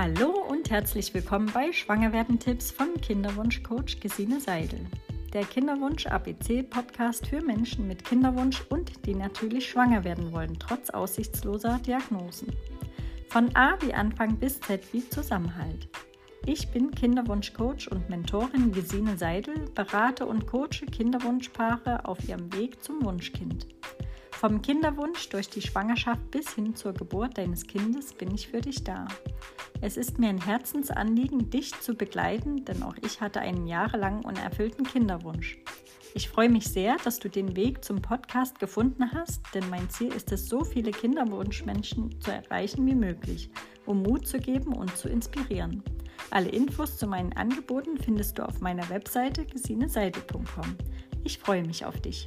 Hallo und herzlich willkommen bei Schwangerwerden-Tipps von Kinderwunschcoach Gesine Seidel. Der Kinderwunsch ABC Podcast für Menschen mit Kinderwunsch und die natürlich schwanger werden wollen, trotz aussichtsloser Diagnosen. Von A wie Anfang bis Z wie Zusammenhalt. Ich bin Kinderwunschcoach und Mentorin Gesine Seidel, berate und coache Kinderwunschpaare auf ihrem Weg zum Wunschkind. Vom Kinderwunsch durch die Schwangerschaft bis hin zur Geburt deines Kindes bin ich für dich da. Es ist mir ein Herzensanliegen, dich zu begleiten, denn auch ich hatte einen jahrelang unerfüllten Kinderwunsch. Ich freue mich sehr, dass du den Weg zum Podcast gefunden hast, denn mein Ziel ist es, so viele Kinderwunschmenschen zu erreichen wie möglich, um Mut zu geben und zu inspirieren. Alle Infos zu meinen Angeboten findest du auf meiner Webseite gesineseite.com. Ich freue mich auf dich.